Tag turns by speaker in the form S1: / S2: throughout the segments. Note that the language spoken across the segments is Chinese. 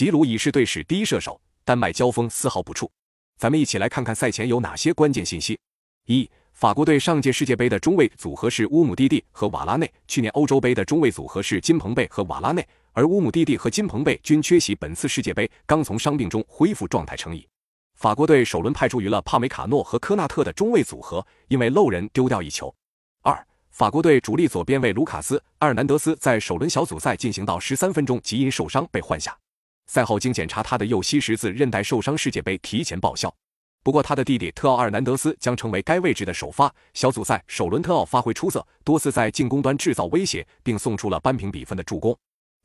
S1: 吉鲁已是队史第一射手，丹麦交锋丝毫不怵。咱们一起来看看赛前有哪些关键信息。一、法国队上届世界杯的中卫组合是乌姆蒂蒂和瓦拉内，去年欧洲杯的中卫组合是金彭贝和瓦拉内，而乌姆蒂蒂和金彭贝均缺席本次世界杯，刚从伤病中恢复状态成瘾。法国队首轮派出于了帕梅卡诺和科纳特的中卫组合，因为漏人丢掉一球。二、法国队主力左边卫卢卡斯·阿尔南德斯在首轮小组赛进行到十三分钟即因受伤被换下。赛后经检查，他的右膝十字韧带受伤，世界杯提前报销。不过他的弟弟特奥·尔南德斯将成为该位置的首发。小组赛首轮，特奥发挥出色，多次在进攻端制造威胁，并送出了扳平比分的助攻。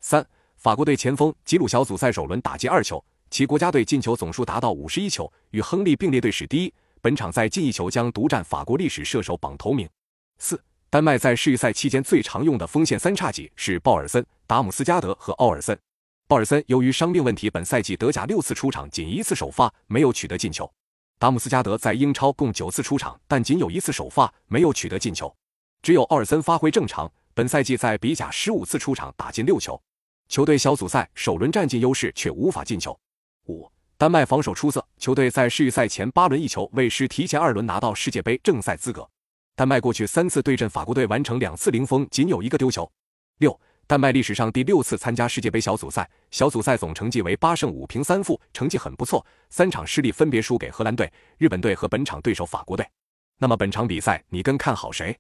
S1: 三、法国队前锋吉鲁小组赛首轮打进二球。其国家队进球总数达到五十一球，与亨利并列队史第一。本场在进一球将独占法国历史射手榜头名。四、丹麦在世预赛期间最常用的锋线三叉戟是鲍尔森、达姆斯加德和奥尔森。鲍尔森由于伤病问题，本赛季德甲六次出场仅一次首发，没有取得进球。达姆斯加德在英超共九次出场，但仅有一次首发，没有取得进球。只有奥尔森发挥正常，本赛季在比甲十五次出场，打进六球。球队小组赛首轮占尽优势，却无法进球。五，丹麦防守出色，球队在世预赛前八轮一球未失提前二轮拿到世界杯正赛资格。丹麦过去三次对阵法国队完成两次零封，仅有一个丢球。六，丹麦历史上第六次参加世界杯小组赛，小组赛总成绩为八胜五平三负，成绩很不错。三场失利分别输给荷兰队、日本队和本场对手法国队。那么本场比赛你更看好谁？